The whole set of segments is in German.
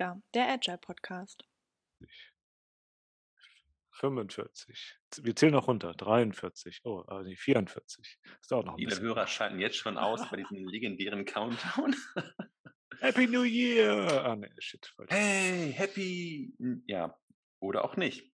Eliga, der Agile Podcast. 45. Wir zählen noch runter. 43. Oh, also 44. Das dauert noch ein Viele bisschen. Hörer schalten jetzt schon aus bei diesem legendären Countdown. Happy New Year! Ah, ne, shit. Falsch. Hey, happy. Ja, oder auch nicht.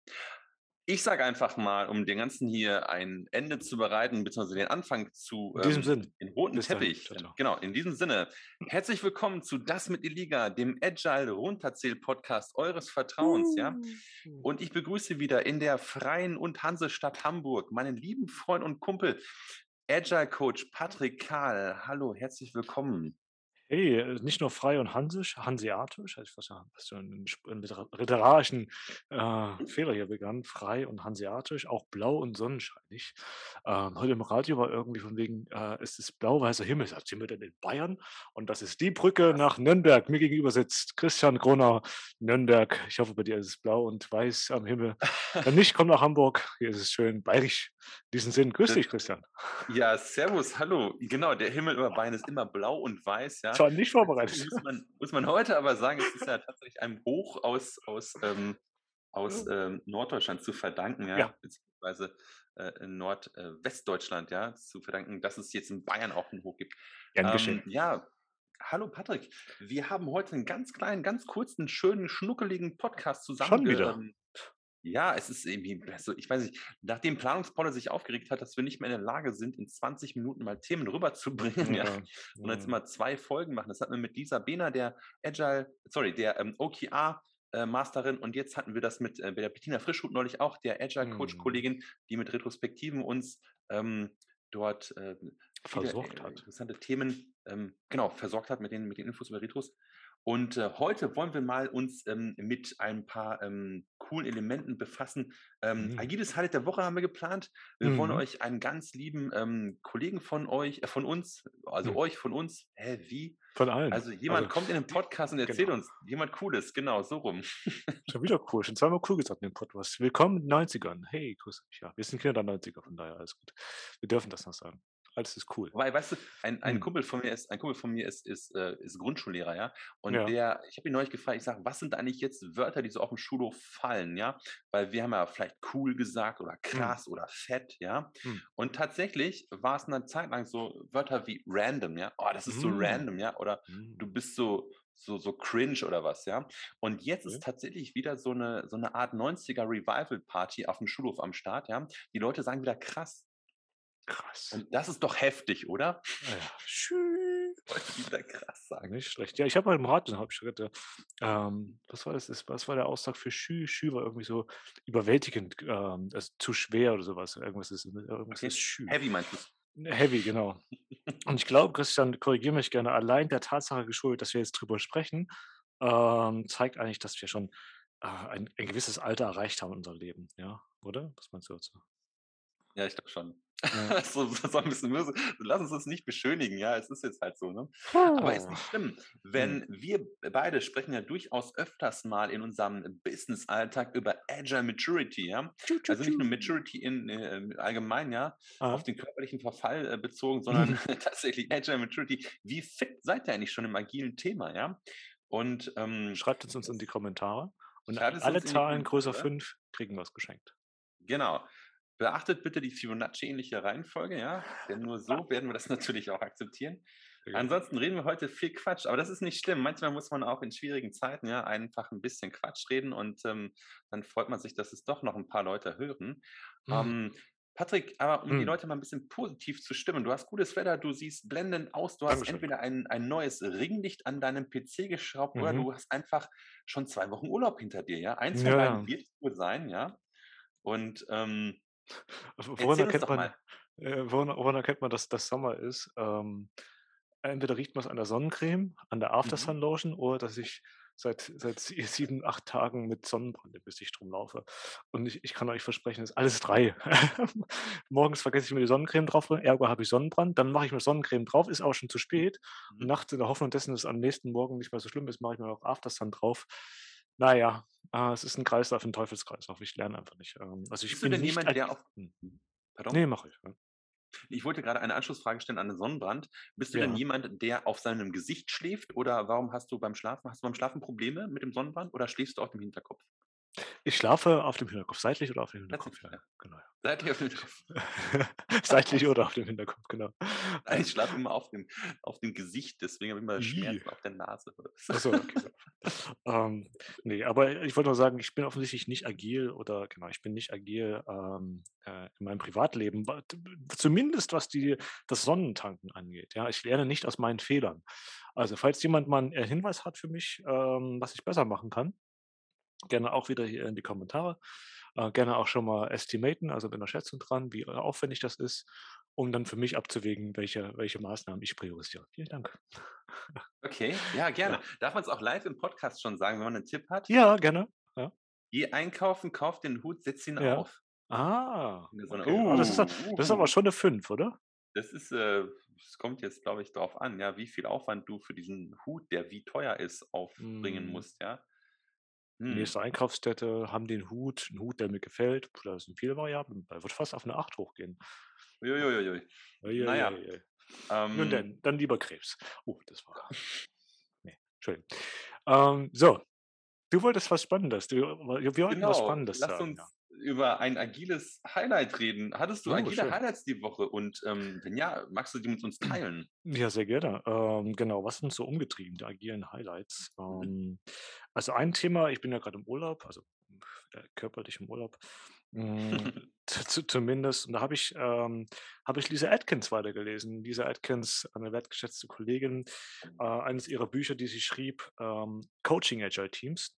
Ich sage einfach mal, um dem Ganzen hier ein Ende zu bereiten, beziehungsweise den Anfang zu In diesem ähm, Sinn. den roten Bis dahin. Teppich. Ciao. Genau, in diesem Sinne. Herzlich willkommen zu Das mit Eliga, dem Agile Runterzähl-Podcast eures Vertrauens, ja. Uh. Und ich begrüße wieder in der Freien und Hansestadt Hamburg meinen lieben Freund und Kumpel, Agile Coach Patrick Kahl. Hallo, herzlich willkommen. Hey, äh, nicht nur frei und hansisch, hanseatisch, also ich weiß ja, was für einen einen liter- literarischen äh, Fehler hier begann, frei und hanseatisch, auch blau und sonnenscheinig. Ähm, heute im Radio war irgendwie von wegen, äh, es ist blau-weißer Himmel, sagt sind wir denn in Bayern? Und das ist die Brücke nach Nürnberg. Mir gegenüber sitzt Christian Gronau, Nürnberg. Ich hoffe, bei dir ist es blau und weiß am Himmel. Wenn nicht, komm nach Hamburg. Hier ist es schön bayerisch. Diesem Sinn, grüß dich, Christian. Ja, servus, hallo. Genau, der Himmel über Bayern ist immer blau und weiß, ja. War nicht vorbereitet. Muss man, muss man heute aber sagen, es ist ja tatsächlich einem Hoch aus, aus, ähm, aus ähm, Norddeutschland zu verdanken, ja, Ja. beziehungsweise äh, in Nordwestdeutschland, ja, zu verdanken, dass es jetzt in Bayern auch ein Hoch gibt. Gern Ähm, geschehen. ja, hallo Patrick. Wir haben heute einen ganz kleinen, ganz kurzen, schönen, schnuckeligen Podcast zusammen. Schon wieder? ähm, ja, es ist irgendwie, also ich weiß nicht, nachdem Planungspaul sich aufgeregt hat, dass wir nicht mehr in der Lage sind, in 20 Minuten mal Themen rüberzubringen, ja, und jetzt mal zwei Folgen machen. Das hatten wir mit Lisa Behner, der Agile, sorry, der ähm, OKR äh, Masterin und jetzt hatten wir das mit, äh, der Bettina Frischhut neulich auch, der Agile Coach Mhm. Kollegin, die mit Retrospektiven uns ähm, dort äh, viele, Versorgt äh, hat. interessante Themen ähm, genau versorgt hat mit den, mit den Infos über Retros. Und äh, heute wollen wir mal uns ähm, mit ein paar ähm, coolen Elementen befassen. Ähm, Mhm. Agiles Highlight der Woche haben wir geplant. Wir wollen Mhm. euch einen ganz lieben ähm, Kollegen von euch, äh, von uns, also Mhm. euch von uns, hä, wie? Von allen. Also jemand Also, kommt in den Podcast und erzählt genau. uns, jemand Cooles, genau, so rum. Schon wieder cool. Schon zweimal cool gesagt in dem Podcast. Willkommen in den 90ern. Hey, grüß dich. Ja, wir sind Kinder der 90er, von daher alles gut. Wir dürfen das noch sagen. Alles ist cool. Weil, weißt du, ein, ein Hm. Kumpel von mir ist, ein Kumpel von mir ist, ist, äh, ist Grundschullehrer, ja. Und Ja. der, ich habe ihn neulich gefragt, ich sage, was sind eigentlich jetzt Wörter, die so auf dem Schulhof fallen, ja? Weil wir haben ja vielleicht cool gesagt oder krass oder fett, ja. Hm. Und tatsächlich war es eine Zeit lang so Wörter wie random, ja. Oh, das ist so Hm. random, ja. Oder Mm. du bist so, so, so cringe oder was, ja. Und jetzt Okay. ist tatsächlich wieder so eine, so eine Art 90er Revival-Party auf dem Schulhof am Start, ja. Die Leute sagen wieder krass. Krass. Und das ist doch heftig, oder? Ah ja. Schön. Leute, die wieder krass sagen. Nicht schlecht. Ja, ich habe mal im hab ich gehört, ähm, was war das? Was war der Ausdruck für Schü? Schü war irgendwie so überwältigend, ähm, also zu schwer oder sowas. Irgendwas ist, irgendwas Okay. ist Schü. Heavy meinst du? Heavy, genau. Und ich glaube, Christian, korrigiere mich gerne, allein der Tatsache geschuldet, dass wir jetzt drüber sprechen, ähm, zeigt eigentlich, dass wir schon äh, ein, ein gewisses Alter erreicht haben in unserem Leben, ja, oder? Was meinst du dazu? Ja, ich glaube schon. Ja. so, so ein bisschen böse. Lass uns das nicht beschönigen, ja, es ist jetzt halt so, ne? Aber ist nicht schlimm. Wenn wir beide sprechen ja durchaus öfters mal in unserem Business-Alltag über Agile Maturity, ja. Tschu, tschu, Also nicht nur. Maturity in äh, allgemein, ja, Ah, auf den körperlichen Verfall äh, bezogen, sondern tatsächlich Agile Maturity. Wie fit seid ihr eigentlich schon im agilen Thema, ja? Und ähm, Schreibt uns uns in die Kommentare. Und es alle Zahlen größer Kommentare. 5 kriegen was geschenkt. Genau. Beachtet bitte die Fibonacci-ähnliche Reihenfolge, ja, denn nur so werden wir das natürlich auch akzeptieren. Gut. Ansonsten reden wir heute viel Quatsch, aber das ist nicht schlimm. Manchmal muss man auch in schwierigen Zeiten ja einfach ein bisschen Quatsch reden und ähm, dann freut man sich, dass es doch noch ein paar Leute hören. Hm. Ähm, Patrick, aber um die Hm. Leute mal ein bisschen positiv zu stimmen, du hast gutes Wetter, du siehst blendend aus, du hast Dankeschön. entweder ein, ein neues Ringlicht an deinem PC geschraubt oder Mhm. du hast einfach schon zwei Wochen Urlaub hinter dir, ja. Eins von Ja, beiden wird es wohl sein, ja. Und ähm, Woran erkennt man, äh, woran, woran erkennt man, dass das Sommer ist? Ähm, entweder riecht man es an der Sonnencreme, an der Mhm. Aftersun Lotion oder dass ich seit, seit sie- sieben, acht Tagen mit Sonnenbrand im Gesicht rumlaufe. Und ich, ich kann euch versprechen, es ist alles drei. Morgens vergesse ich mir die Sonnencreme drauf, ergo habe ich Sonnenbrand. Dann mache ich mir Sonnencreme drauf, ist auch schon zu spät. Und Mhm. nachts in der Hoffnung dessen, dass es am nächsten Morgen nicht mehr so schlimm ist, mache ich mir noch Aftersun drauf. Naja, äh, es ist ein Kreislauf, ein Teufelskreislauf. Ich lerne einfach nicht. Ähm, also ich Bist du bin denn nicht jemand, der auf. Hm. Pardon? Nee, mache ich. Ja. Ich wollte gerade eine Anschlussfrage stellen an den Sonnenbrand. Bist du Ja. denn jemand, der auf seinem Gesicht schläft oder warum hast du beim Schlafen hast du beim Schlafen Probleme mit dem Sonnenbrand oder schläfst du auf dem Hinterkopf? Ich schlafe auf dem Hinterkopf, seitlich oder auf dem Hinterkopf, Seitlich, ja, ja. genau. Seitlich auf dem Hinterkopf. Seitlich oder auf dem Hinterkopf, genau. Nein, ich schlafe immer auf dem, auf dem Gesicht, deswegen habe ich immer. Schmerzen auf der Nase. Achso, okay. ähm, nee, aber ich wollte nur sagen, ich bin offensichtlich nicht agil oder genau, ich bin nicht agil ähm, äh, in meinem Privatleben, zumindest was die, das Sonnentanken angeht. Ja, ich lerne nicht aus meinen Fehlern. Also, falls jemand mal einen äh, Hinweis hat für mich, ähm, was ich besser machen kann, gerne auch wieder hier in die Kommentare. Äh, gerne auch schon mal estimaten, also mit einer Schätzung dran, wie aufwendig das ist, um dann für mich abzuwägen, welche, welche Maßnahmen ich priorisiere. Vielen Dank. Okay, ja, gerne. Darf man es auch live im Podcast schon sagen, wenn man einen Tipp hat? Ja, gerne. Geh einkaufen, kauf den Hut, setz ihn Ja. auf. Ah, okay. Ah, das, ist, Uh, das ist aber uhu. schon eine 5, oder? Das ist, äh, kommt jetzt, glaube ich, darauf an, ja, wie viel Aufwand du für diesen Hut, der wie teuer ist, aufbringen Mm. musst, ja. Hm. nächste Einkaufsstätte haben den Hut, einen Hut, der mir gefällt. Puh, Da sind viele Variablen. Da wird fast auf eine 8 hochgehen. Uiuiui. Ui, ui, Naja, ui. Nun Ähm, denn, dann lieber Krebs. Oh, das war. Nee, Entschuldigung. Ähm, so, du wolltest was Spannendes. Du, wir wollten was genau, Spannendes lass sagen. uns Ja. Über ein agiles Highlight reden. Hattest du Oh, agile schön. Highlights die Woche? Und ähm, wenn ja, magst du die mit uns teilen? Ja, sehr gerne. Ähm, genau, was sind so umgetrieben, die agilen Highlights? Ähm, also ein Thema, ich bin ja gerade im Urlaub, also äh, körperlich im Urlaub, zu- zumindest. Und da habe ich, ähm, habe ich Lisa Atkins weitergelesen. Lisa Atkins, eine wertgeschätzte Kollegin, äh, eines ihrer Bücher, die sie schrieb, ähm, Coaching Agile Teams.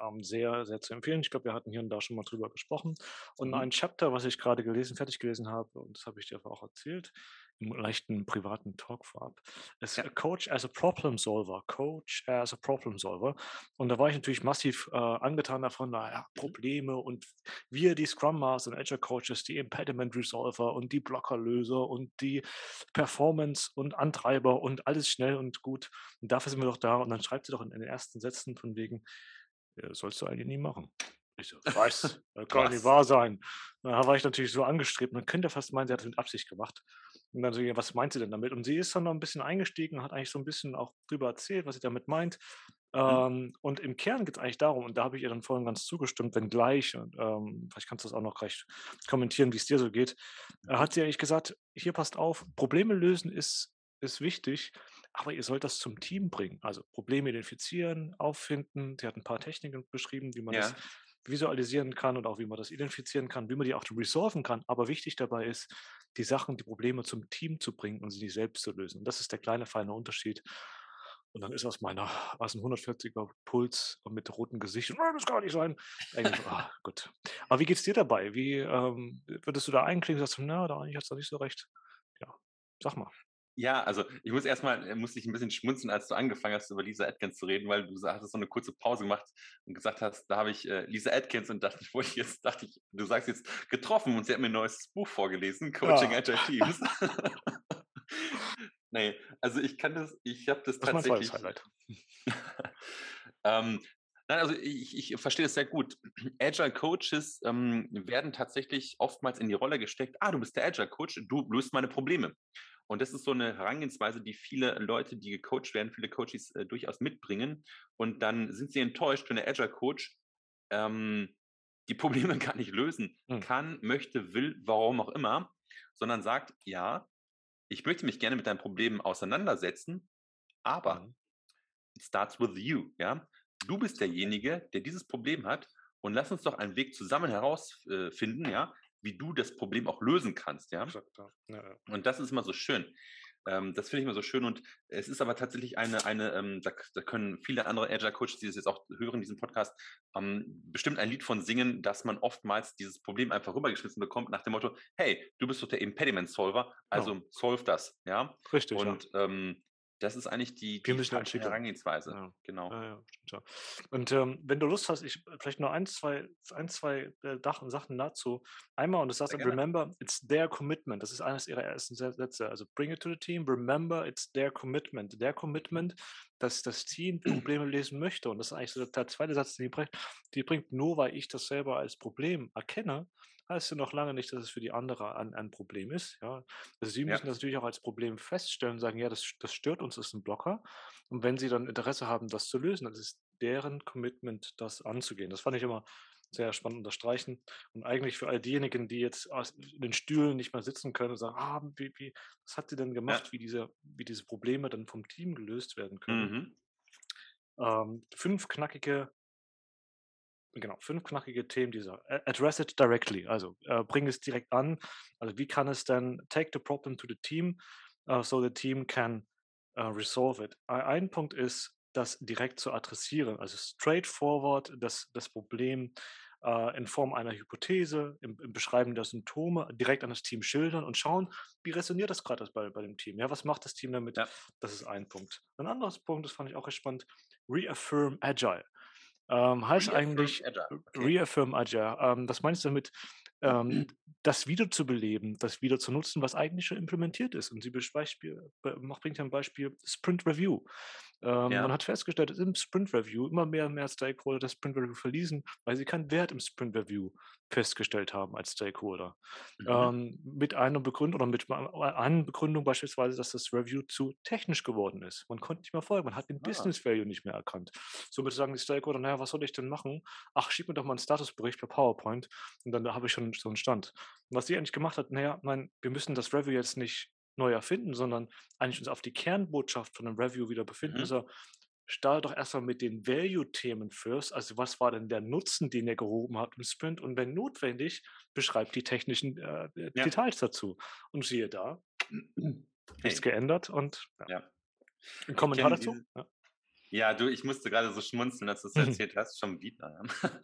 Ähm, sehr, sehr zu empfehlen. Ich glaube, wir hatten hier und da schon mal drüber gesprochen. Und Mhm. ein Chapter, was ich gerade gelesen, fertig gelesen habe, und das habe ich dir auch erzählt, im leichten privaten Talk vorab, ist Ja. äh, Coach as a Problem Solver. Coach as a Problem Solver. Und da war ich natürlich massiv äh, angetan davon, naja, Probleme und wir, die Scrum Master und Agile Coaches, die Impediment Resolver und die Blockerlöser und die Performance und Antreiber und alles schnell und gut. Und dafür sind wir doch da. Und dann schreibt sie doch in, in den ersten Sätzen von wegen, ja, das sollst du eigentlich nie machen. Ich so? Das kann nicht wahr sein. Da war ich natürlich so angestrebt. Man könnte fast meinen, sie hat es mit Absicht gemacht. Und dann so, ja, was meint sie denn damit? Und sie ist dann noch ein bisschen eingestiegen und hat eigentlich so ein bisschen auch drüber erzählt, was sie damit meint. Mhm. Ähm, und im Kern geht es eigentlich darum, und da habe ich ihr dann vorhin ganz zugestimmt, wenn gleich, und ähm, vielleicht kannst du das auch noch gleich kommentieren, wie es dir so geht, äh, hat sie eigentlich gesagt, hier passt auf, Probleme lösen ist, ist wichtig, aber ihr sollt das zum Team bringen. Also Probleme identifizieren, auffinden. Sie hat ein paar Techniken beschrieben, wie man das Ja. visualisieren kann und auch wie man das identifizieren kann, wie man die auch resolven kann. Aber wichtig dabei ist, die Sachen, die Probleme zum Team zu bringen und sie nicht selbst zu lösen. Und das ist der kleine feine Unterschied. Und dann ist aus meiner, was ein 140er Puls und mit rotem Gesicht, "Ah, das kann nicht sein. Ah, gut. Aber wie geht's dir dabei? Wie ähm, würdest du da einklingen? Sagst du, na, da eigentlich hast du nicht so recht. Ja, sag mal. Ja, also ich muss erstmal, äh, musste ich ein bisschen schmunzeln, als du angefangen hast, über Lisa Atkins zu reden, weil du hattest so eine kurze Pause gemacht und gesagt hast, da habe ich äh, Lisa Atkins und dachte ich, wollte jetzt, dachte ich, du sagst jetzt getroffen und sie hat mir ein neues Buch vorgelesen, Coaching Ah. Agile Teams. nee, also ich kann das, ich habe das Das ist mein tatsächlich. zweites Highlight. ähm, nein, also ich, ich verstehe das sehr gut. Agile Coaches ähm, werden tatsächlich oftmals in die Rolle gesteckt, ah, du bist der Agile Coach, du löst meine Probleme. Und das ist so eine Herangehensweise, die viele Leute, die gecoacht werden, viele Coaches äh, durchaus mitbringen. Und dann sind sie enttäuscht, wenn der Agile Coach ähm, die Probleme gar nicht lösen Hm. kann, möchte, will, warum auch immer, sondern sagt, ja, ich möchte mich gerne mit deinen Problemen auseinandersetzen, aber Mhm. it starts with you, ja. Du bist derjenige, der dieses Problem hat und lass uns doch einen Weg zusammen herausfinden, ja, wie du das Problem auch lösen kannst, ja. Ja. Ja, ja. Und das ist immer so schön. Ähm, das finde ich immer so schön und es ist aber tatsächlich eine, eine ähm, da, da können viele andere Agile Coaches, die das jetzt auch hören, diesen Podcast, ähm, bestimmt ein Lied von singen, dass man oftmals dieses Problem einfach rübergeschmissen bekommt nach dem Motto, hey, du bist doch der Impediment Solver, also solve das, ja. Richtig, ja. Und ähm, das ist eigentlich die, die. Herangehensweise. Ja. Genau. Ja, ja, stimmt. Und ähm, wenn du Lust hast, ich vielleicht nur ein, zwei, ein, zwei äh, Sachen dazu. Einmal, und das sagst remember, it's their commitment. Das ist eines ihrer ersten Sä- Sätze. Also bring it to the team, remember, it's their commitment. Their commitment, dass das Team Probleme lösen möchte. Und das ist eigentlich so der zweite Satz, den die bringt, die bringt, nur weil ich das selber als Problem erkenne, heißt ja noch lange nicht, dass es für die andere ein, ein Problem ist. Ja? Also sie Ja. müssen das natürlich auch als Problem feststellen und sagen, ja, das, das stört uns, ist ein Blocker. Und wenn sie dann Interesse haben, das zu lösen, dann ist es deren Commitment, das anzugehen. Das fand ich immer sehr spannend unterstreichen. Und eigentlich für all diejenigen, die jetzt in den Stühlen nicht mehr sitzen können und sagen, ah, wie, wie, was hat sie denn Ja. gemacht, wie diese, wie diese Probleme dann vom Team gelöst werden können. Mhm. Ähm, fünf knackige, genau, fünf knackige Themen dieser. Address it directly, also äh, bring es direkt an. Also wie kann es denn take the problem to the team, uh, so the team can uh, resolve it. Ei- Ein Punkt ist, das direkt zu adressieren, also straightforward das, das Problem äh, in Form einer Hypothese, im, im Beschreiben der Symptome direkt an das Team schildern und schauen, wie resoniert das gerade bei, bei dem Team. Ja, was macht das Team damit? Ja. Das ist ein Punkt. Ein anderes Punkt, das fand ich auch recht spannend, reaffirm agile. Ähm, heißt Reaffirm eigentlich Agile. Okay. reaffirm agile. Ähm, das meinst du damit, ähm, das wiederzubeleben, das wieder zu nutzen, was eigentlich schon implementiert ist. Und sie Beispiel, bringt ja ein Beispiel Sprint Review. Ähm, Ja. Man hat festgestellt, dass im Sprint Review immer mehr und mehr Stakeholder das Sprint Review verließen, weil sie keinen Wert im Sprint Review festgestellt haben als Stakeholder. Mhm. Ähm, mit einer Begründung oder mit ma- einer Begründung beispielsweise, dass das Review zu technisch geworden ist. Man konnte nicht mehr folgen, man hat den Ah. Business Value nicht mehr erkannt. Somit sagen die Stakeholder, naja, was soll ich denn machen? Ach, schieb mir doch mal einen Statusbericht per PowerPoint und dann habe ich schon so einen Stand. Und was sie eigentlich gemacht hat, naja, nein, wir müssen das Review jetzt nicht neu erfinden, sondern eigentlich uns auf die Kernbotschaft von einem Review wieder befinden. Mhm. Also starte doch erstmal mit den Value-Themen first. Also was war denn der Nutzen, den ihr gehoben habt im Sprint? Und wenn notwendig, beschreibt die technischen äh, äh, Ja. Details dazu. Und siehe da, nichts Hey, geändert und ja. ja. ein Kommentar dazu? Ja. Ja, du, ich musste gerade so schmunzeln, als du es Mhm. erzählt hast, schon wieder.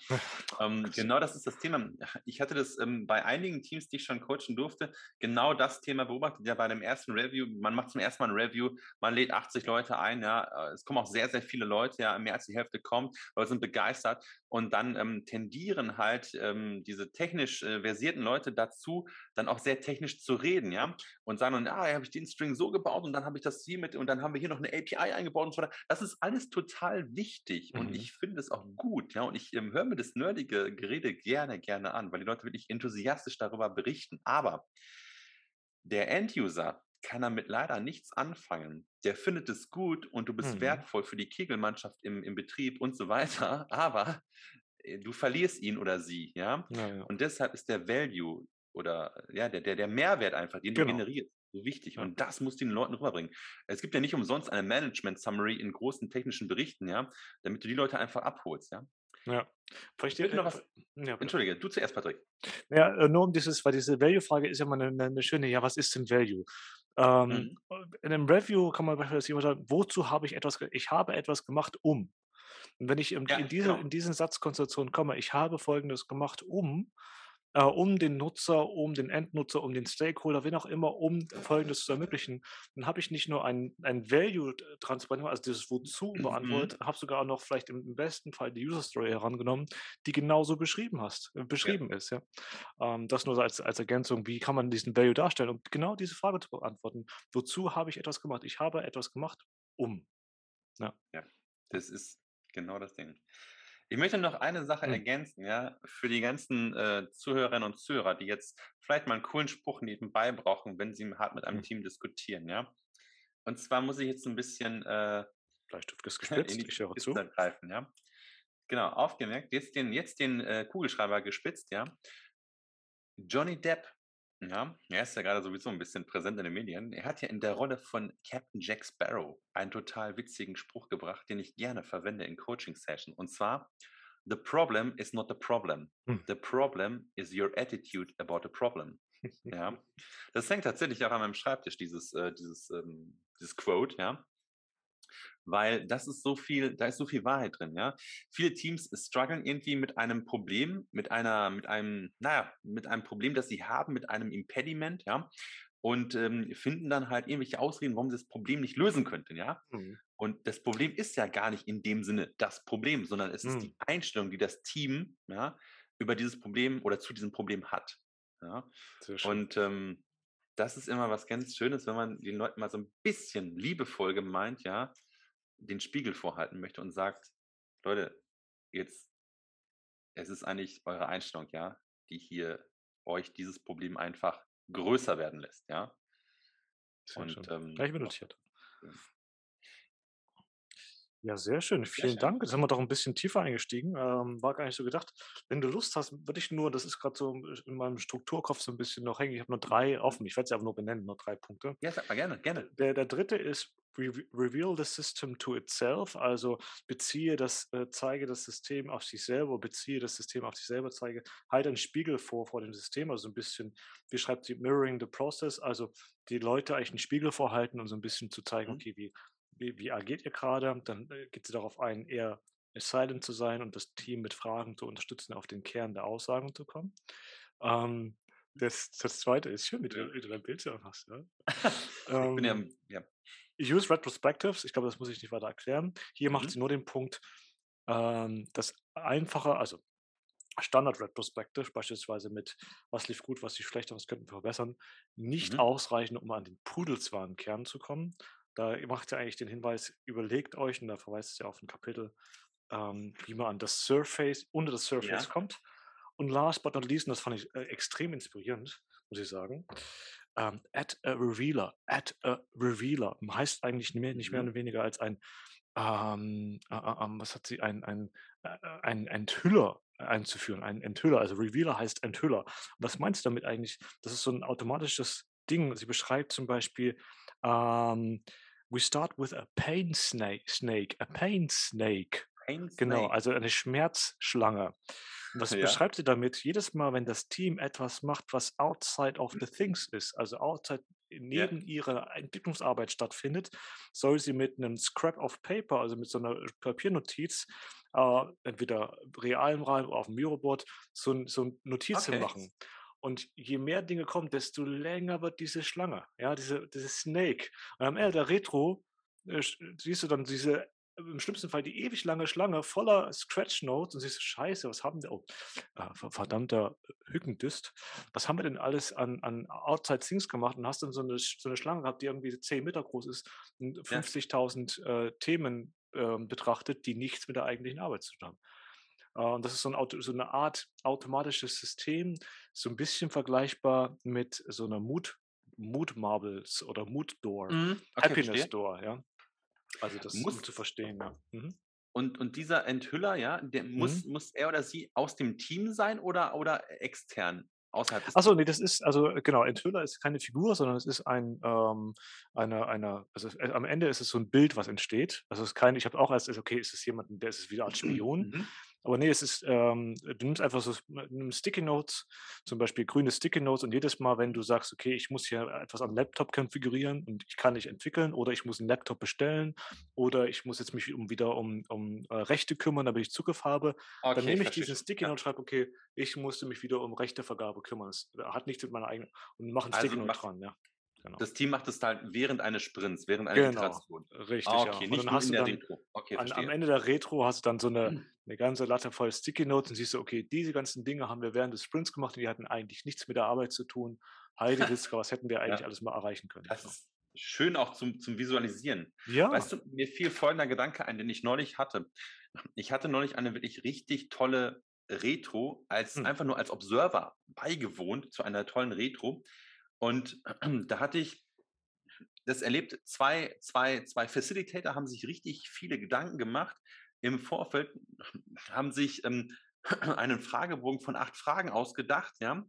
Ja. ähm, genau das ist das Thema. Ich hatte das ähm, bei einigen Teams, die ich schon coachen durfte, genau das Thema beobachtet. Ja, bei dem ersten Review, man macht zum ersten Mal ein Review, man lädt 80 Leute ein, ja, äh, es kommen auch sehr, sehr viele Leute, ja, mehr als die Hälfte kommt, Leute sind begeistert und dann ähm, tendieren halt ähm, diese technisch äh, versierten Leute dazu, dann auch sehr technisch zu reden, ja, und sagen dann, ah, habe ich den String so gebaut und dann habe ich das hier mit und dann haben wir hier noch eine API eingebaut und so weiter. Das ist alles total wichtig und Mhm. ich finde es auch gut, ja, und ich ähm, höre mir das nerdige Gerede gerne, gerne an, weil die Leute wirklich enthusiastisch darüber berichten. Aber der End-User kann damit leider nichts anfangen. Der findet es gut und du bist Mhm. wertvoll für die Kegelmannschaft im, im Betrieb und so weiter, aber äh, du verlierst ihn oder sie, ja. Ja, ja. Und deshalb ist der Value oder ja, der, der, der Mehrwert einfach, den du Genau. generierst, so wichtig. Ja. Und das musst du den Leuten rüberbringen. Es gibt ja nicht umsonst eine Management-Summary in großen technischen Berichten, ja, damit du die Leute einfach abholst, ja. ja. Vielleicht, Ich möchte äh, noch was- ja. Entschuldige, du zuerst, Patrick. Ja, äh, nur um dieses, weil diese Value-Frage ist ja mal eine, eine schöne, ja, was ist denn Value? Ähm, Mhm. In einem Review kann man beispielsweise immer sagen, wozu habe ich etwas, ich habe etwas gemacht, um. Und wenn ich in, Ja, diese, genau. in diesen Satzkonstellation komme, ich habe Folgendes gemacht, um, äh, um den Nutzer, um den Endnutzer, um den Stakeholder, wen auch immer, um Folgendes zu ermöglichen, dann habe ich nicht nur ein, ein Value äh, transparent, also dieses Wozu Mhm. beantwortet, habe sogar auch noch vielleicht im, im besten Fall die User Story herangenommen, die genauso beschrieben hast, äh, beschrieben ist, ja. Ähm, das nur so als, als Ergänzung, wie kann man diesen Value darstellen, um genau diese Frage zu beantworten. Wozu habe ich etwas gemacht? Ich habe etwas gemacht, um. Das ist genau das Ding. Ich möchte noch eine Sache Hm. ergänzen, ja, für die ganzen äh, Zuhörerinnen und Zuhörer, die jetzt vielleicht mal einen coolen Spruch nebenbei brauchen, wenn sie hart mit einem Hm. Team diskutieren, ja. Und zwar muss ich jetzt ein bisschen äh, Bleistift ist in gespitzt, die ich höre zu. Greifen, ja. Genau, aufgemerkt, jetzt den, jetzt den äh, Kugelschreiber gespitzt, ja. Johnny Depp, ja, er ist ja gerade sowieso ein bisschen präsent in den Medien. Er hat ja in der Rolle von Captain Jack Sparrow einen total witzigen Spruch gebracht, den ich gerne verwende in Coaching-Sessions. Und zwar, The problem is not the problem. Hm. The problem is your attitude about the problem. Ja, das hängt tatsächlich auch an meinem Schreibtisch, dieses, äh, dieses, ähm, dieses Quote, ja. Weil das ist so viel, da ist so viel Wahrheit drin, ja. Viele Teams strugglen irgendwie mit einem Problem, mit einer, mit einem, naja, mit einem Problem, das sie haben, mit einem Impediment, ja. Und ähm, finden dann halt irgendwelche Ausreden, warum sie das Problem nicht lösen könnten, ja. Mhm. Und das Problem ist ja gar nicht in dem Sinne das Problem, sondern es ist Mhm. die Einstellung, die das Team ja, über dieses Problem oder zu diesem Problem hat. Ja. Und ähm, das ist immer was ganz Schönes, wenn man den Leuten mal so ein bisschen liebevoll gemeint, ja, den Spiegel vorhalten möchte und sagt, Leute, jetzt, es ist eigentlich eure Einstellung, ja, die hier euch dieses Problem einfach größer werden lässt, ja. Sehr Und, schön. ähm, Gleich mir notiert. Ja, sehr schön. Sehr Vielen schön. Dank. Jetzt sind wir doch ein bisschen tiefer eingestiegen. Ähm, war gar nicht so gedacht. Wenn du Lust hast, würde ich nur, das ist gerade so in meinem Strukturkopf so ein bisschen noch hängen. Ich habe nur drei offen. Ich werde sie aber nur benennen, nur drei Punkte. Ja, sag mal gerne, gerne. Der, der dritte ist re Reveal the System to itself, also beziehe das, äh, zeige das System auf sich selber, beziehe das System auf sich selber, zeige, halte einen Spiegel vor vor dem System, also ein bisschen, wie schreibt sie, mirroring the process, also die Leute eigentlich einen Spiegel vorhalten und so ein bisschen zu zeigen, Mhm. okay, wie, wie, wie agiert ihr gerade? Dann äh, geht sie darauf ein, eher silent zu sein und das Team mit Fragen zu unterstützen, auf den Kern der Aussagen zu kommen. Ähm, das, das zweite ist schön, wie du, wie du dein Bildschirm hast. Ja? Ich bin ja, Ähm, ja. Use Retrospectives, ich glaube, das muss ich nicht weiter erklären. Hier macht Mhm. sie nur den Punkt, ähm, das einfache, also Standard Retrospective, beispielsweise mit was lief gut, was lief schlecht, was könnten wir verbessern, nicht Mhm. ausreichen, um an den Pudelswahren Kern zu kommen. Da macht sie eigentlich den Hinweis, überlegt euch, und da verweist sie auf ein Kapitel, ähm, wie man an das Surface, unter das Surface Ja. kommt. Und last but not least, und das fand ich äh, extrem inspirierend, muss ich sagen, ähm, add a revealer. Add a revealer heißt eigentlich nicht mehr, nicht mehr Mhm. und weniger als ein, ähm, äh, äh, ähm, was hat sie, ein, ein, äh, äh, ein Enthüller einzuführen. Ein Enthüller, also Revealer heißt Enthüller. Was meinst du damit eigentlich? Das ist so ein automatisches Ding. Sie beschreibt zum Beispiel, ähm, we start with a pain snake, snake a pain snake. Pain Genau, Snake. also eine Schmerzschlange. Und was Ja. beschreibt sie damit? Jedes Mal, wenn das Team etwas macht, was outside of the things ist, also outside neben ihrer Entwicklungsarbeit stattfindet, soll sie mit einem Scrap of Paper, also mit so einer Papiernotiz, äh, entweder real im Rahmen oder auf dem Miroboard, so, ein- so ein Notizen Okay. machen. Und je mehr Dinge kommen, desto länger wird diese Schlange, ja, diese, diese Snake. Und am Ende der Retro äh, sch- siehst du dann diese im schlimmsten Fall die ewig lange Schlange voller Scratch Notes und siehst du, scheiße, was haben wir, oh, äh, ver- verdammter Hückendist, was haben wir denn alles an, an Outside Things gemacht und hast dann so eine, so eine Schlange gehabt, die irgendwie 10 Meter groß ist und Ja. 50.000 äh, Themen ähm, betrachtet, die nichts mit der eigentlichen Arbeit zu tun haben. Äh, Und das ist so, ein so eine Art automatisches System, so ein bisschen vergleichbar mit so einer Mood, Mood Marbles oder Mood Door, Mhm. Okay, Happiness verstehe. Door, ja. Also das Muss- um zu verstehen, ja. Mhm. Und, und dieser Enthüller, ja, der muss, muss er oder sie aus dem Team sein oder, oder extern außerhalb des Achso, nee, das ist, also äh, genau, Enthüller ist keine Figur, sondern es ist ein, ähm, eine, eine, also äh, am Ende ist es so ein Bild, was entsteht. Also es ist kein, ich habe auch erst, okay, ist es jemand, der ist es wieder als Spion? Mhm. Aber nee, es ist, ähm, du nimmst einfach so nimmst Sticky Notes, zum Beispiel grüne Sticky Notes und jedes Mal, wenn du sagst, okay, ich muss hier etwas am Laptop konfigurieren und ich kann nicht entwickeln oder ich muss einen Laptop bestellen oder ich muss jetzt mich um wieder um, um äh, Rechte kümmern, damit ich Zugriff habe, Okay, dann nehme ich diesen. Sticky Ja. Note und schreibe, okay, ich musste mich wieder um Rechtevergabe kümmern. Das hat nichts mit meiner eigenen und mache einen Also Sticky Note mach- dran, ja. Genau. Das Team macht es halt während eines Sprints, während einer Genau, Iteration. richtig, Ah, ja. okay, Und nicht dann hast in du der dann Retro. Okay, an, am. Ende der Retro hast du dann so eine. eine ganze Latte voll Sticky Notes und siehst du, okay, diese ganzen Dinge haben wir während des Sprints gemacht und die hatten eigentlich nichts mit der Arbeit zu tun. Heide Witzka, was hätten wir eigentlich Ja. alles mal erreichen können? Das ist schön auch zum, zum Visualisieren. ja, Weißt du, mir fiel folgender Gedanke ein, den ich neulich hatte. Ich hatte neulich eine wirklich richtig tolle Retro, als Hm. einfach nur als Observer beigewohnt zu einer tollen Retro. Und da hatte ich das erlebt, zwei, zwei, zwei Facilitator haben sich richtig viele Gedanken gemacht. Im Vorfeld haben sich ähm, einen Fragebogen von acht Fragen ausgedacht, ja,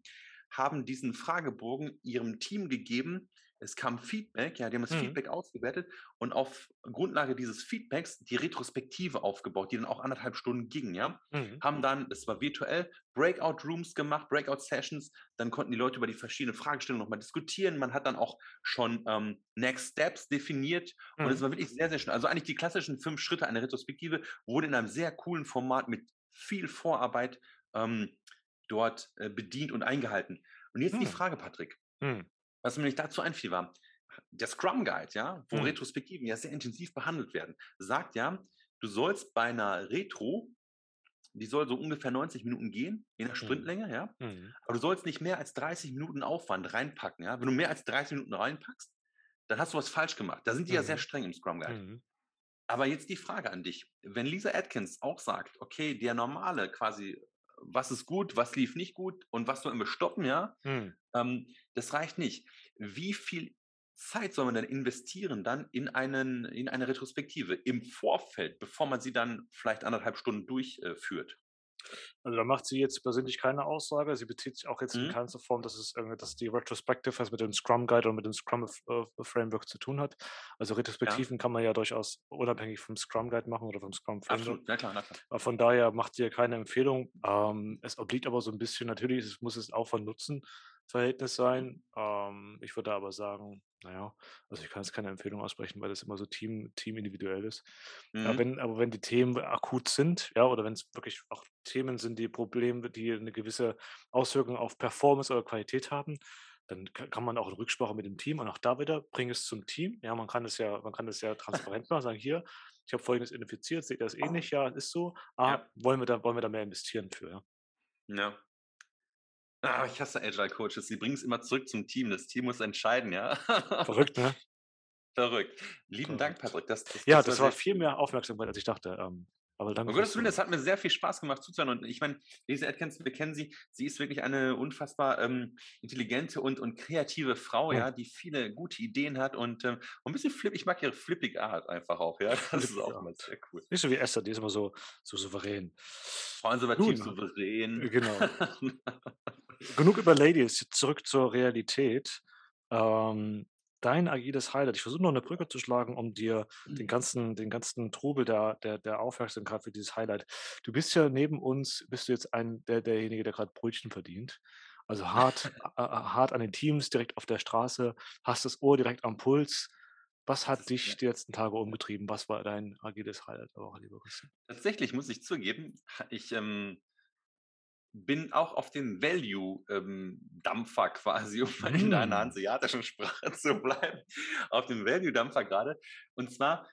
haben diesen Fragebogen ihrem Team gegeben. Es kam Feedback, ja, die haben das Mhm. Feedback ausgewertet und auf Grundlage dieses Feedbacks die Retrospektive aufgebaut, die dann auch anderthalb Stunden ging, ja mhm. haben dann, es war virtuell, Breakout Rooms gemacht, Breakout Sessions. Dann konnten die Leute über die verschiedenen Fragestellungen nochmal diskutieren. Man hat dann auch schon ähm, Next Steps definiert. Und es Mhm. war wirklich sehr, sehr schön. Also eigentlich die klassischen fünf Schritte einer Retrospektive wurde in einem sehr coolen Format mit viel Vorarbeit ähm, dort äh, bedient und eingehalten. Und jetzt die Hm. Frage, Patrick, Mhm. Was mir nicht dazu einfiel war, der Scrum Guide, ja, wo Mhm. Retrospektiven ja sehr intensiv behandelt werden, sagt ja, du sollst bei einer Retro, die soll so ungefähr 90 Minuten gehen, je nach Sprintlänge, ja, Mhm. aber du sollst nicht mehr als 30 Minuten Aufwand reinpacken, ja. Wenn du mehr als 30 Minuten reinpackst, dann hast du was falsch gemacht. Da sind die ja sehr Mhm. streng im Scrum Guide. Mhm. Aber jetzt die Frage an dich. Wenn Lisa Atkins auch sagt, okay, der normale quasi was ist gut, was lief nicht gut und was sollen wir stoppen, ja? Mhm. Ähm, das reicht nicht. Wie viel Zeit soll man denn investieren dann in einen in eine Retrospektive im Vorfeld, bevor man sie dann vielleicht anderthalb Stunden durchführt? Also, da macht sie jetzt persönlich keine Aussage. Sie bezieht sich auch jetzt in Mhm. keinster Form, dass es irgendwie dass die Retrospective was mit dem Scrum Guide oder mit dem Scrum äh, Framework zu tun hat. Also, Ja. Retrospektiven kann man ja durchaus unabhängig vom Scrum Guide machen oder vom Scrum Framework. Absolut, na klar, na klar. Äh, von daher macht sie ja keine Empfehlung. Ähm, es obliegt aber so 'n bisschen natürlich es muss es Aufwand-Nutzen-Verhältnis sein. Ähm, ich würde aber sagen, na ja, also, ich kann jetzt keine Empfehlung aussprechen, weil das immer so team teamindividuell ist. Aber Mhm. wenn aber wenn die Themen akut sind, ja, oder wenn's wirklich auch Themen sind, die Probleme die 'ne gewisse Auswirkung auf Performance oder Qualität haben, dann ka kann man auch in Rücksprache mit dem Team und auch da wieder, bring es zum Team. Ja, man kann es ja man kann es ja transparent machen, sagen: „Hier, ich habe Folgendes identifiziert, seht ihr das ähnlich? Ja, ist so. Ah, Ja. wollen wir da wollen wir da mehr investieren für“, ja? Ja. Ah, ich hasse Agile Coaches. Sie bringen's immer zurück zum Team. Das Team muss entscheiden, ja? Verrückt, ne? Verrückt. Lieben Dank, Verrückt. Patrick. Das das Ja, das das war viel mehr Aufmerksamkeit, als ich dachte, ähm, aber danke Um Gottes Willen, es hat mir sehr viel Spaß gemacht zuzuhören und ich meine, Lisa Atkins, wir kennen sie. Sie ist wirklich eine unfassbar, ähm, intelligente und und kreative Frau, Mhm. ja, die viele gute Ideen hat und, ähm, und 'n bisschen flipp ich mag ihre flippige Art einfach auch, ja. Das ist auch immer sehr cool. Nicht so wie Esther, die ist immer so so souverän. Konservativ, Nun souverän. äh, genau. Genug über Ladies, jetzt zurück zur Realität. Ähm, dein agiles Highlight. Ich versuche noch 'ne Brücke zu schlagen, um dir den ganzen den ganzen Trubel der der der Aufmerksamkeit für dieses Highlight du bist ja neben uns bist du jetzt ein der derjenige, der grad Brötchen verdient. Also, hart a hart an den Teams, direkt auf der Straße, hast das Ohr direkt am Puls. Was hat dich die letzten Tage umgetrieben? Was war dein agiles Highlight der Woche, lieber Christian? Tatsächlich muss ich zugeben, ich, ähm bin auch auf dem Value, ähm, quasi, um mal in einer Hm. hanseatischen Sprache zu bleiben, auf dem Value Dampfer grade. Und zwar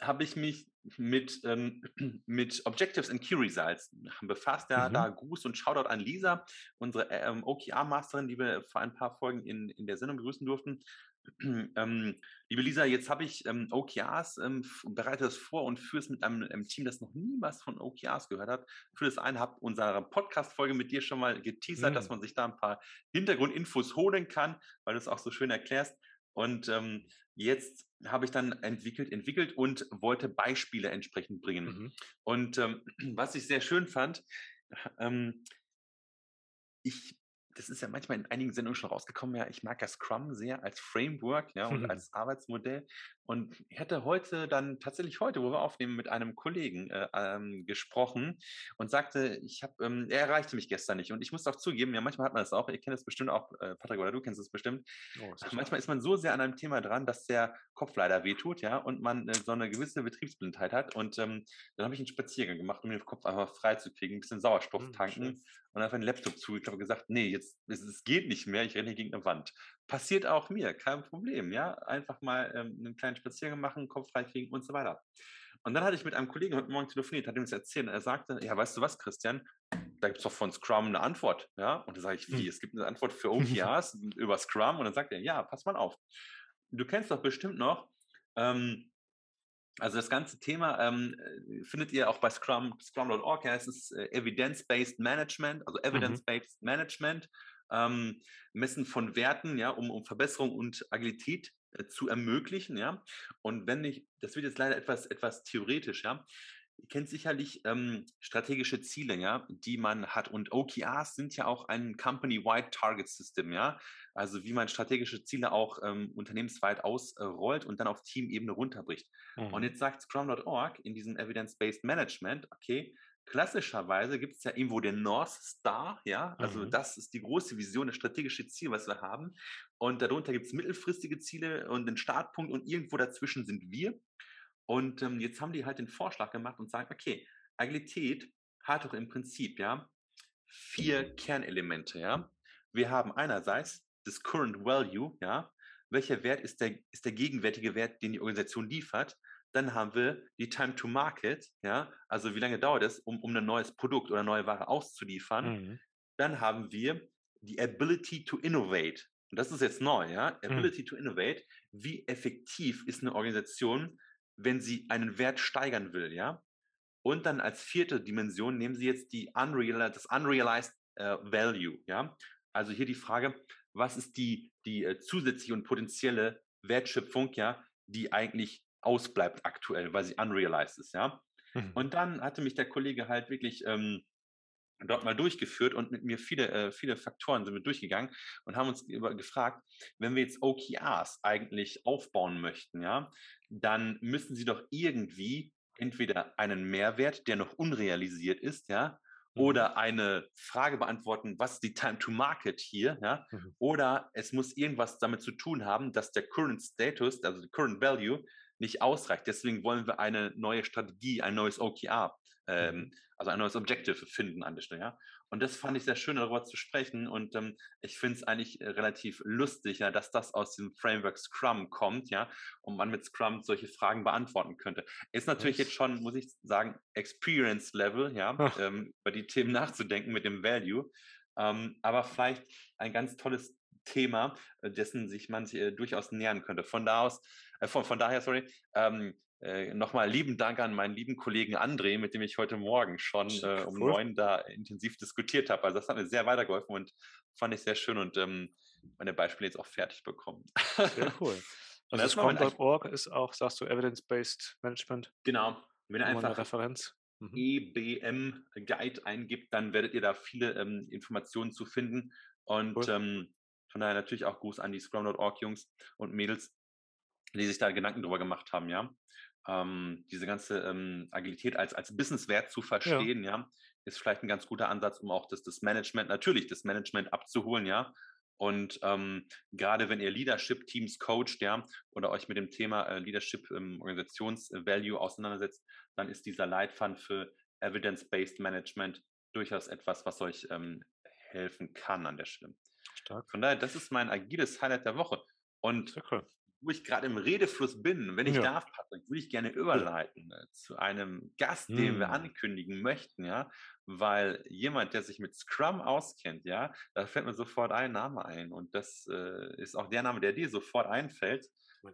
habe ich mich mit, ähm mit Objectives and Key Results befasst. Ja, da Mhm. Gruß und Shoutout an Lisa, unsere, ähm, OKR-Masterin, die wir vor ein paar Folgen in in der Sendung begrüßen durften. Ähm, liebe Lisa, jetzt habe ich, ähm, OKRs, ähm, bereite das vor und führe es mit einem, ähm, Team, das noch nie was von OKRs gehört hat. Führe das ein, habe unsere Podcast-Folge mit dir schon mal geteasert, dass Mhm. man sich da 'n paar Hintergrundinfos holen kann, weil du's auch so schön erklärst. Und, ähm, jetzt habe ich dann entwickelt entwickelt und wollte Beispiele entsprechend bringen. Mhm. Und, ähm, was ich sehr schön fand, ähm ich das ist ja manchmal in einigen Sendungen schon rausgekommen, ja, ich mag ja Scrum sehr als Framework, ja, und als Arbeitsmodell. Und ich hatte heute dann tatsächlich heute, wo wir aufnehmen, mit einem Kollegen, äh, ähm, gesprochen und sagte, ich habe ähm, er erreichte mich gestern nicht. Und ich muss auch zugeben, ja, manchmal hat man das auch, ihr kennt das bestimmt auch, äh, Patrick, oder du kennst das bestimmt. Oh, sicher. Manchmal ist man so sehr an einem Thema dran, dass der Kopf leider wehtut, ja, und man, äh, so 'ne gewisse Betriebsblindheit hat. Und, ähm, dann habe ich 'n Spaziergang gemacht, um den Kopf einfach freizukriegen, 'n bisschen Sauerstoff Mhm, tanken schön. Und einfach den Laptop zugeklappt und gesagt: „Ne, jetzt es es geht nicht mehr, ich renne hier gegen 'ne Wand.“ Passiert auch mir, kein Problem, ja? Einfach mal, ähm, 'nen kleinen Spaziergang machen, Kopf freikriegen und so weiter. Und dann hatte ich mit einem Kollegen heute Morgen telefoniert, hatte ihm das erzählt und er sagte: „Ja, weißt du was, Christian? Da gibt's doch von Scrum 'ne Antwort“, ja? Und dann sage ich: „Wie? Hm. Es gibt 'ne Antwort für OKRs über Scrum?“ Und dann sagt er: „Ja, pass mal auf. Du kennst doch bestimmt noch, ähm also, das ganze Thema, ähm, äh, findet ihr auch bei Scrum Scrum.org, ja, es ist, äh, Evidence-Based Management, also Mhm. Evidence-Based Management, ähm, Messen von Werten, ja, um um Verbesserung und Agilität, äh, zu ermöglichen, ja? Und wenn ich das wird jetzt leider etwas etwas theoretisch, ja? Ihr kennt sicherlich, ähm, strategische Ziele, ja, die man hat. Und OKRs sind ja auch ein Company-wide Target System, ja? Also, wie man strategische Ziele auch, ähm, unternehmensweit aus äh, rollt und dann auf Teamebene runterbricht. Und Mhm. jetzt sagt Scrum.org in diesem Evidence-Based Management, okay, klassischerweise gibt's ja irgendwo den North Star, ja? Also, Mhm. das ist die große Vision, das strategische Ziel, was wir haben. Und darunter gibt's mittelfristige Ziele und den Startpunkt und irgendwo dazwischen sind wir. Und, ähm, jetzt haben die halt den Vorschlag gemacht und sagen: „Okay, Agilität hat doch im Prinzip, ja, 4 Kernelemente, ja? Wir haben einerseits das Current Value, ja? Welcher Wert ist der ist der gegenwärtige Wert, den die Organisation liefert? Dann haben wir die Time to Market, ja? Also, wie lange dauert es, um um 'nen neues Produkt oder neue Ware auszuliefern? Mhm. Dann haben wir die Ability to Innovate. Und das ist jetzt neu, ja? Mhm. Ability to Innovate. Wie effektiv ist 'ne Organisation, wenn sie einen Wert steigern will, ja? Und dann als vierte Dimension nehmen Sie jetzt die Unreal, das Unrealized äh, Value. Ja? Also hier die Frage, was ist die, die äh, zusätzliche und potenzielle Wertschöpfung, ja, die eigentlich ausbleibt aktuell, weil sie unrealized ist, ja. Mhm. Und dann hatte mich der Kollege halt wirklich ähm, dort mal durchgeführt und mit mir viele, äh, viele Faktoren sind wir durchgegangen und haben uns über, gefragt, wenn wir jetzt OKRs eigentlich aufbauen möchten, ja, dann müssen sie doch irgendwie entweder einen Mehrwert, der noch unrealisiert ist, ja, mhm. oder eine Frage beantworten, was ist die Time to Market hier, ja, mhm. oder es muss irgendwas damit zu tun haben, dass der Current Status, also der Current Value, nicht ausreicht. Deswegen wollen wir eine neue Strategie, ein neues OKR, ähm, mhm. Also ein neues Objective finden an der Stelle. Ja? Und das fand ich sehr schön, darüber zu sprechen. Und ähm, ich finde es eigentlich äh, relativ lustig, ja, dass das aus dem Framework Scrum kommt, ja, und man mit Scrum solche Fragen beantworten könnte. Ist natürlich jetzt schon, muss ich sagen, Experience Level, ja, ähm, über die Themen nachzudenken mit dem Value. Ähm, aber vielleicht ein ganz tolles Thema, äh, dessen sich man sich, äh, durchaus nähern könnte. Von da aus, äh, von, von daher, sorry, ähm, äh, nochmal lieben Dank an meinen lieben Kollegen André, mit dem ich heute Morgen schon äh, um neun da intensiv diskutiert habe. Also das hat mir sehr weitergeholfen und fand ich sehr schön und ähm, meine Beispiele jetzt auch fertig bekommen. Sehr cool. Also Scrum.org ist auch, sagst du, Evidence-Based Management? Genau. Wenn ihr einfach Referenz. Mhm. EBM Guide eingibt, dann werdet ihr da viele ähm, Informationen zu finden. Und cool. ähm, von daher natürlich auch Gruß an die Scrum.org Jungs und Mädels, die sich da Gedanken drüber gemacht haben, ja. Ähm, diese ganze ähm, Agilität als, als Businesswert zu verstehen, ja. ja. ist vielleicht ein ganz guter Ansatz, um auch das, das Management, natürlich das Management abzuholen, ja. Und ähm, gerade wenn ihr Leadership-Teams coacht, ja, oder euch mit dem Thema äh, Leadership im Organisationsvalue auseinandersetzt, dann ist dieser Leitfaden für Evidence-Based Management durchaus etwas, was euch ähm, helfen kann an der Stelle. Stark. Von daher, das ist mein agiles Highlight der Woche. Und cool wo ich gerade im Redefluss bin, wenn ich ja. darf, Patrick, würde ich gerne überleiten äh, zu einem Gast, den hm. wir ankündigen möchten, ja, weil jemand, der sich mit Scrum auskennt, ja, da fällt mir sofort ein Name ein und das äh, ist auch der Name, der dir sofort einfällt.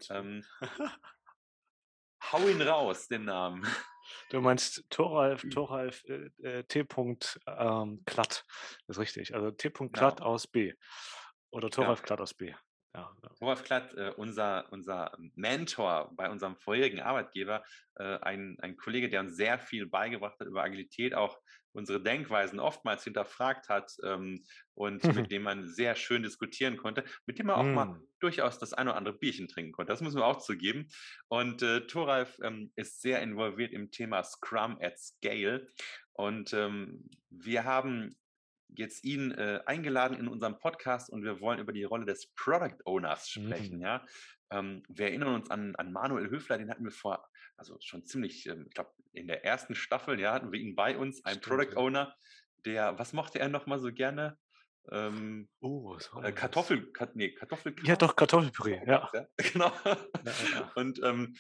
Ähm, hau ihn raus, den Namen. Du meinst Thoralf, Thoralf äh, äh T. Ähm, Klatt, das ist richtig. Also T. Klatt genau. aus B. Oder Thoralf ja. Klatt aus B. Ja, Thomas Klatt, äh, unser, unser Mentor bei unserem vorherigen Arbeitgeber, äh, ein, ein Kollege, der uns sehr viel beigebracht hat über Agilität, auch unsere Denkweisen oftmals hinterfragt hat ähm, und mit dem man sehr schön diskutieren konnte, mit dem man auch mal hm. durchaus das ein oder andere Bierchen trinken konnte. Das müssen wir auch zugeben. Und äh, Thoralf ähm, ist sehr involviert im Thema Scrum at Scale. Und ähm, wir haben jetzt ihn äh, eingeladen in unserem Podcast und wir wollen über die Rolle des Product Owners sprechen. Mhm. Ja? Ähm, wir erinnern uns an, an Manuel Höfler, den hatten wir vor, also schon ziemlich, ähm, ich glaube, in der ersten Staffel, ja, hatten wir ihn bei uns, ein Stimmt, Product ja. Owner, der, was mochte er nochmal so gerne? Ähm, oh, was war äh, Kartoffel, Kat, nee, Kartoffel. Ja, doch, Kartoffelpüree, ja. ja. Genau. Ja, und ähm,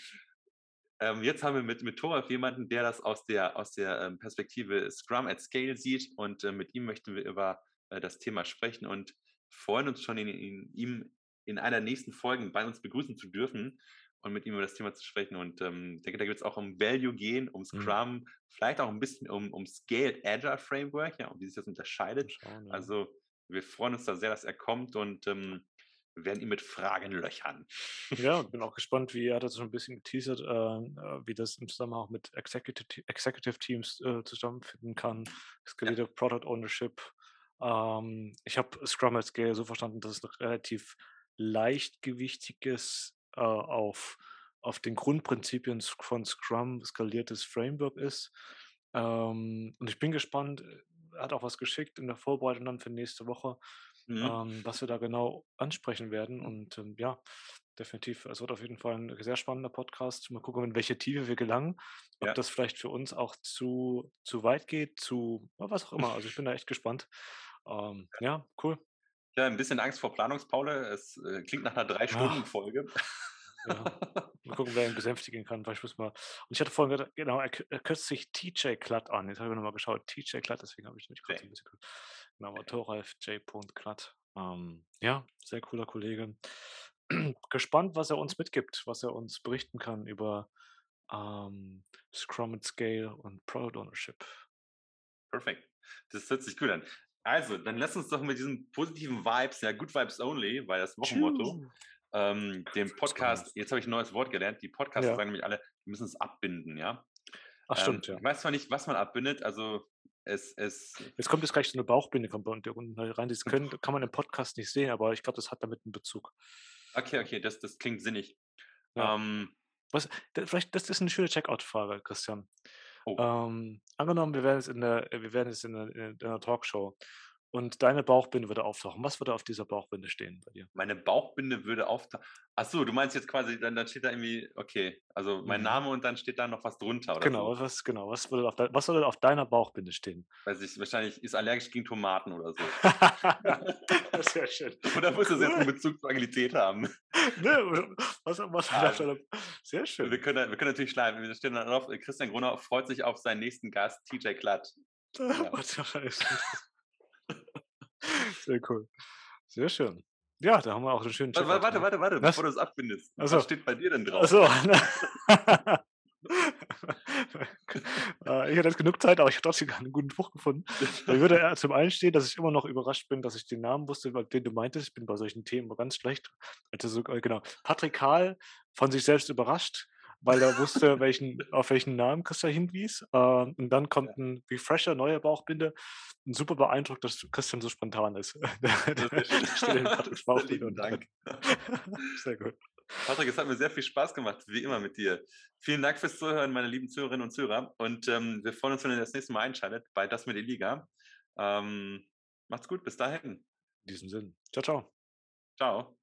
ähm, jetzt haben wir mit, mit Thoralf jemanden, der das aus der, aus der ähm, Perspektive Scrum at Scale sieht und äh, mit ihm möchten wir über äh, das Thema sprechen und freuen uns schon, ihn, ihn, ihm in einer der nächsten Folgen bei uns begrüßen zu dürfen und mit ihm über das Thema zu sprechen. Und ähm, denke, da wird es auch um Value gehen, um mhm. Scrum, mhm. vielleicht auch ein bisschen um, um Scaled Agile Framework, ja, um wie sich das unterscheidet. Schauen, ja. Also wir freuen uns da sehr, dass er kommt und ähm, wir werden ihn mit Fragen löchern. Ja, bin auch gespannt, wie er das schon ein bisschen geteasert, äh, äh, wie das im Zusammenhang mit Executive, Executive Teams äh, zusammenfinden kann. Skalierte ja. Product Ownership. Ähm, ich habe Scrum at Scale so verstanden, dass es ein relativ leichtgewichtiges äh, auf, auf den Grundprinzipien von Scrum skaliertes Framework ist. Ähm, und ich bin gespannt, er hat auch was geschickt in der Vorbereitung dann für nächste Woche Mhm. ähm, was wir da genau ansprechen werden. Und ähm, ja, definitiv, es wird auf jeden Fall ein sehr spannender Podcast. Mal gucken, in welche Tiefe wir gelangen. Ob ja. das vielleicht für uns auch zu, zu weit geht, zu was auch immer. Also ich bin da echt gespannt. Ähm, ja, cool. Ja, ein bisschen Angst vor Planungspaule. Es äh, klingt nach einer Drei-Stunden-Folge. Ja. Mal gucken, wer ihn besänftigen kann. Weil ich muss mal. Und ich hatte vorhin gedacht, genau, er, er kürzt sich TJ Klatt an. Jetzt habe ich nochmal geschaut. TJ Klatt, deswegen habe ich mich kurz okay. ein bisschen. Genau, Thoralf J. Klatt. Ähm, ja, sehr cooler Kollege. Gespannt, was er uns mitgibt, was er uns berichten kann über ähm, Scrum and Scale und Product Ownership. Perfekt. Das hört sich gut an. Also, dann lass uns doch mit diesen positiven Vibes, ja, Good Vibes Only, weil das Wochenmotto, ähm, dem Podcast, jetzt habe ich ein neues Wort gelernt, die Podcaster Ja. sagen nämlich alle, wir müssen es abbinden, ja. Ach, stimmt, ähm, ja. Ich weiß zwar nicht, was man abbindet, also es, es, Jetzt kommt jetzt gleich so eine Bauchbinde kommt bei unten rein. Das können, kann man im Podcast nicht sehen, aber ich glaube, das hat damit einen Bezug. okay, okay, das, das klingt sinnig. Ja. Ähm, Was, da- vielleicht, das ist eine schöne Checkout-Frage, Christian. oh, Ähm, angenommen, wir wären jetzt in der, wir wären jetzt in einer Talkshow und deine Bauchbinde würde auftauchen. Was würde auf dieser Bauchbinde stehen bei dir? meine Bauchbinde würde auftauchen. Achso, du meinst jetzt quasi, dann, dann steht da irgendwie, okay, also mein Mhm. Name und dann steht da noch was drunter oder Genau, so. was, genau, was würde auf, was würde auf deiner Bauchbinde stehen? Weiß ich, wahrscheinlich ist allergisch gegen Tomaten oder so. das ist ja schön. Oder muss das jetzt einen Bezug zur Agilität haben? Ne, was, was Ah, auf deiner, sehr schön. Wir können, wir können natürlich schleifen. Wir stehen dann drauf, Christian Gruner freut sich auf seinen nächsten Gast, TJ Klatt. Ja. Sehr cool. Sehr schön. Ja, da haben wir auch einen schönen Warte, Checkout, warte, ne? warte, warte, Was? bevor du es abbindest. Ach so. Was steht bei dir denn drauf? Achso. Äh, ich hatte jetzt genug Zeit, aber ich habe trotzdem keinen guten Spruch gefunden. Da würde er zum einen stehen, dass ich immer noch überrascht bin, dass ich den Namen wusste, weil- den du meintest. Ich bin bei solchen Themen ganz schlecht. Also so, äh, genau. Patrick Kahl von sich selbst überrascht, weil er wusste, welchen, auf welchen Namen Christian hinwies. Ähm, und dann kommt ein Refresher, neue Bauchbinde. Und super beeindruckt, dass Christian so spontan ist. Und Dank. Sehr gut. Patrick, es hat mir sehr viel Spaß gemacht, wie immer mit dir. Vielen Dank fürs Zuhören, meine lieben Zuhörerinnen und Zuhörer. Und ähm, wir freuen uns, wenn ihr das nächste Mal einschaltet bei Das mit der Liga. Ähm, macht's gut, bis dahin. In diesem Sinn. Ciao, ciao. Ciao.